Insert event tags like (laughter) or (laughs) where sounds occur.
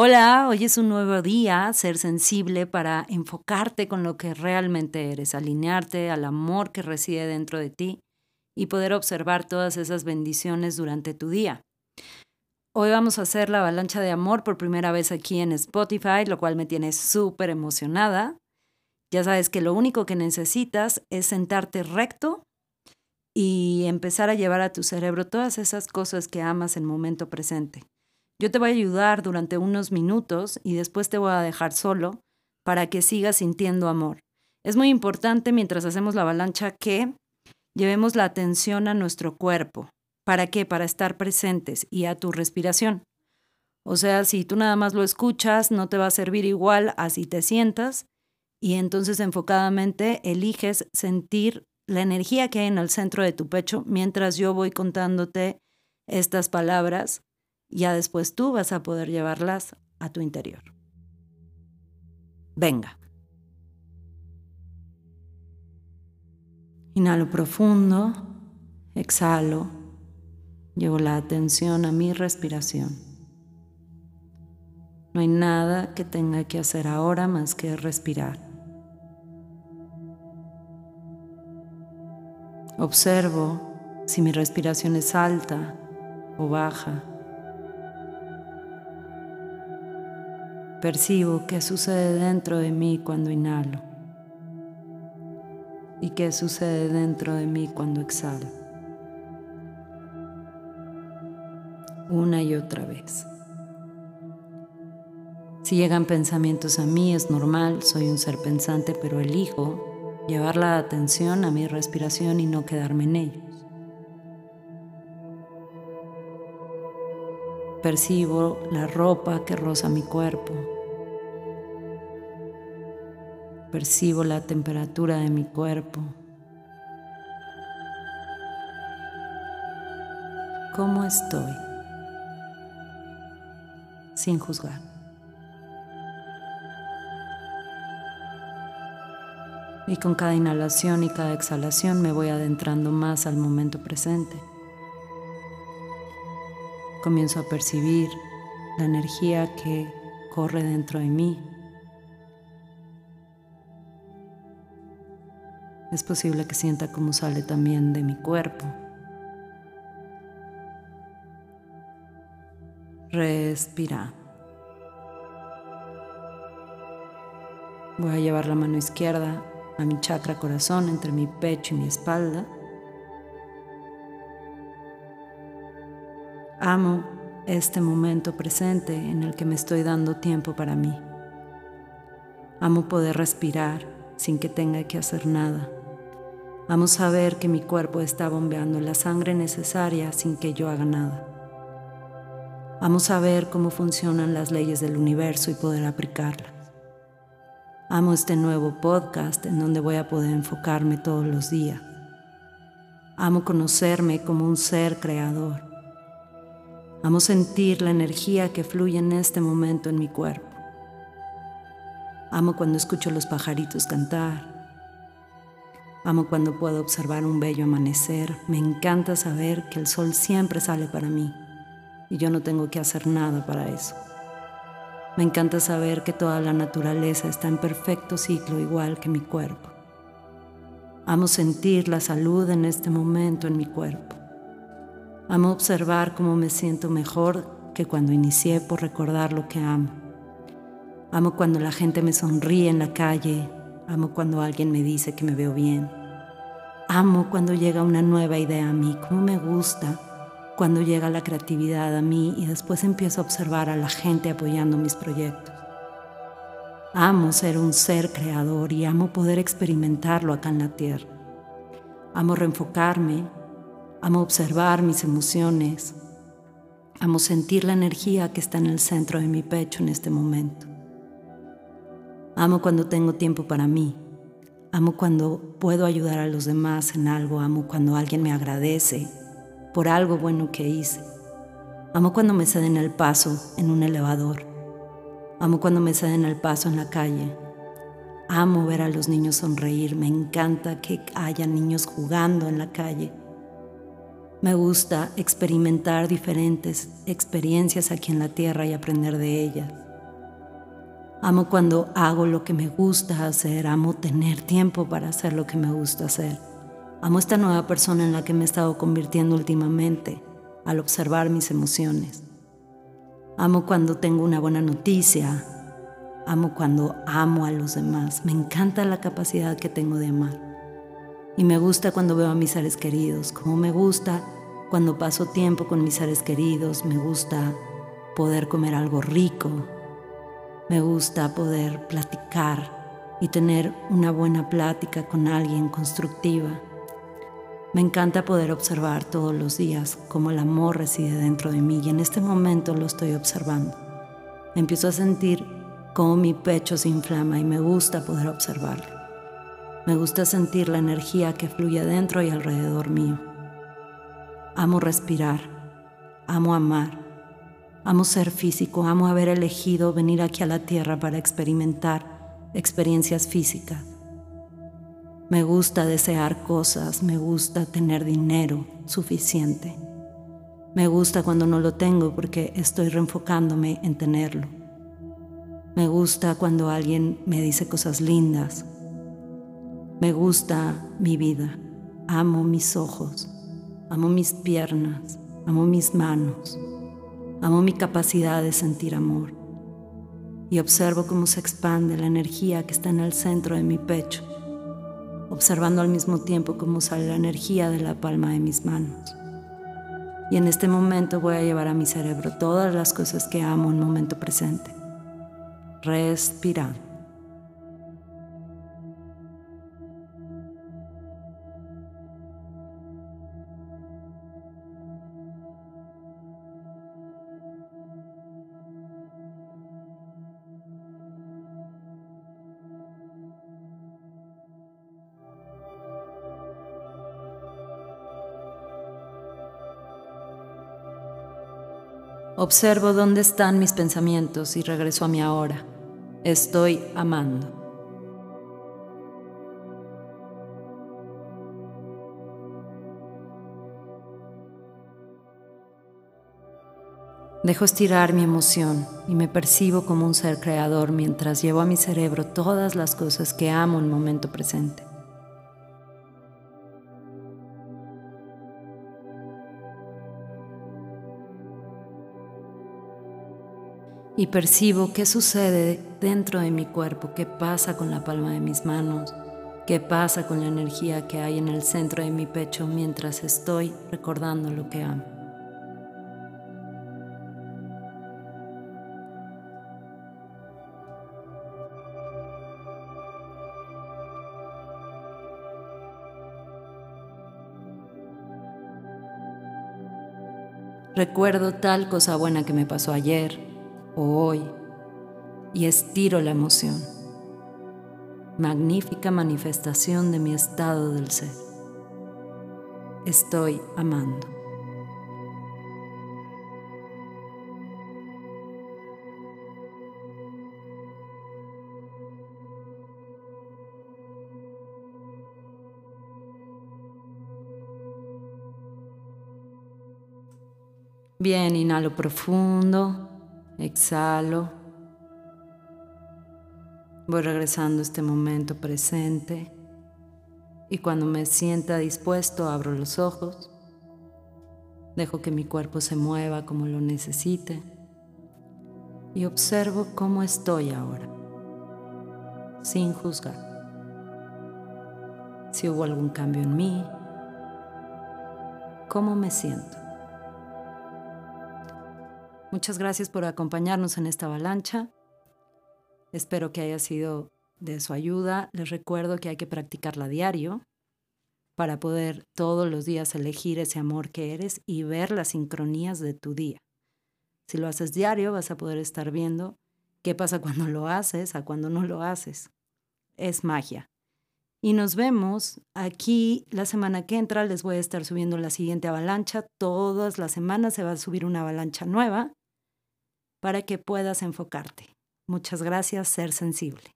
Hola, hoy es un nuevo día, ser sensible para enfocarte con lo que realmente eres, alinearte al amor que reside dentro de ti y poder observar todas esas bendiciones durante tu día. Hoy vamos a hacer la avalancha de amor por primera vez aquí en Spotify, lo cual me tiene súper emocionada. Ya sabes que lo único que necesitas es sentarte recto y empezar a llevar a tu cerebro todas esas cosas que amas en momento presente. Yo te voy a ayudar durante unos minutos y después te voy a dejar solo para que sigas sintiendo amor. Es muy importante mientras hacemos la avalancha que llevemos la atención a nuestro cuerpo. ¿Para qué? Para estar presentes y a tu respiración. O sea, si tú nada más lo escuchas, no te va a servir igual así te sientas y entonces enfocadamente eliges sentir la energía que hay en el centro de tu pecho mientras yo voy contándote estas palabras ya después tú vas a poder llevarlas a tu interior. Venga. Inhalo profundo, exhalo, llevo la atención a mi respiración. No hay nada que tenga que hacer ahora más que respirar. Observo si mi respiración es alta o baja. Percibo qué sucede dentro de mí cuando inhalo y qué sucede dentro de mí cuando exhalo. Una y otra vez. Si llegan pensamientos a mí es normal, soy un ser pensante, pero elijo llevar la atención a mi respiración y no quedarme en ellos. Percibo la ropa que roza mi cuerpo. Percibo la temperatura de mi cuerpo. ¿Cómo estoy? Sin juzgar. Y con cada inhalación y cada exhalación me voy adentrando más al momento presente comienzo a percibir la energía que corre dentro de mí. Es posible que sienta cómo sale también de mi cuerpo. Respira. Voy a llevar la mano izquierda a mi chakra corazón entre mi pecho y mi espalda. Amo este momento presente en el que me estoy dando tiempo para mí. Amo poder respirar sin que tenga que hacer nada. Amo saber que mi cuerpo está bombeando la sangre necesaria sin que yo haga nada. Amo saber cómo funcionan las leyes del universo y poder aplicarlas. Amo este nuevo podcast en donde voy a poder enfocarme todos los días. Amo conocerme como un ser creador Amo sentir la energía que fluye en este momento en mi cuerpo. Amo cuando escucho los pajaritos cantar. Amo cuando puedo observar un bello amanecer. Me encanta saber que el sol siempre sale para mí y yo no tengo que hacer nada para eso. Me encanta saber que toda la naturaleza está en perfecto ciclo igual que mi cuerpo. Amo sentir la salud en este momento en mi cuerpo. Amo observar cómo me siento mejor que cuando inicié por recordar lo que amo. Amo cuando la gente me sonríe en la calle. Amo cuando alguien me dice que me veo bien. Amo cuando llega una nueva idea a mí. Cómo me gusta cuando llega la creatividad a mí y después empiezo a observar a la gente apoyando mis proyectos. Amo ser un ser creador y amo poder experimentarlo acá en la tierra. Amo reenfocarme Amo observar mis emociones. Amo sentir la energía que está en el centro de mi pecho en este momento. Amo cuando tengo tiempo para mí. Amo cuando puedo ayudar a los demás en algo. Amo cuando alguien me agradece por algo bueno que hice. Amo cuando me ceden el paso en un elevador. Amo cuando me ceden el paso en la calle. Amo ver a los niños sonreír. Me encanta que haya niños jugando en la calle. Me gusta experimentar diferentes experiencias aquí en la tierra y aprender de ellas. Amo cuando hago lo que me gusta hacer, amo tener tiempo para hacer lo que me gusta hacer. Amo esta nueva persona en la que me he estado convirtiendo últimamente al observar mis emociones. Amo cuando tengo una buena noticia. Amo cuando amo a los demás. Me encanta la capacidad que tengo de amar. Y me gusta cuando veo a mis seres queridos, como me gusta cuando paso tiempo con mis seres queridos, me gusta poder comer algo rico, me gusta poder platicar y tener una buena plática con alguien constructiva. Me encanta poder observar todos los días cómo el amor reside dentro de mí y en este momento lo estoy observando. Empiezo a sentir cómo mi pecho se inflama y me gusta poder observarlo. Me gusta sentir la energía que fluye dentro y alrededor mío. Amo respirar, amo amar Amo ser físico, amo haber elegido venir aquí a la tierra para experimentar experiencias físicas. Me gusta desear cosas, me gusta tener dinero suficiente. Me gusta cuando no lo tengo porque estoy reenfocándome en tenerlo. Me gusta cuando alguien me dice cosas lindas. Me gusta mi vida. Amo mis ojos. Amo mis piernas. Amo mis manos. Amo mi capacidad de sentir amor y observo cómo se expande la energía que está en el centro de mi pecho, observando al mismo tiempo cómo sale la energía de la palma de mis manos. Y en este momento voy a llevar a mi cerebro todas las cosas que amo en momento presente. Respirando. Observo dónde están mis pensamientos y regreso a mi ahora. Estoy amando. Dejo estirar mi emoción y me percibo como un ser creador mientras llevo a mi cerebro todas las cosas que amo en el momento presente. Y percibo qué sucede dentro de mi cuerpo, qué pasa con la palma de mis manos, qué pasa con la energía que hay en el centro de mi pecho mientras estoy recordando lo que amo. Recuerdo tal cosa buena que me pasó ayer, hoy y estiro la emoción. Magnífica manifestación de mi estado del ser. Estoy amando. Bien, inhalo profundo. Exhalo. Voy regresando a este momento presente y cuando me sienta dispuesto abro los ojos. Dejo que mi cuerpo se mueva como lo necesite y observo cómo estoy ahora, sin juzgar. Si hubo algún cambio en mí, cómo me siento. Muchas gracias por acompañarnos en esta avalancha. Espero que haya sido de su ayuda. Les recuerdo que hay que practicarla diario para poder todos los días elegir ese amor que eres y ver las sincronías de tu día. Si lo haces diario, vas a poder estar viendo qué pasa (laughs) cuando lo haces a cuando no lo haces. Es magia. Y nos vemos aquí la semana que entra. Les voy a estar subiendo la siguiente avalancha. Todas las semanas se va a subir una avalancha nueva para que puedas enfocarte. Muchas gracias, ser sensible.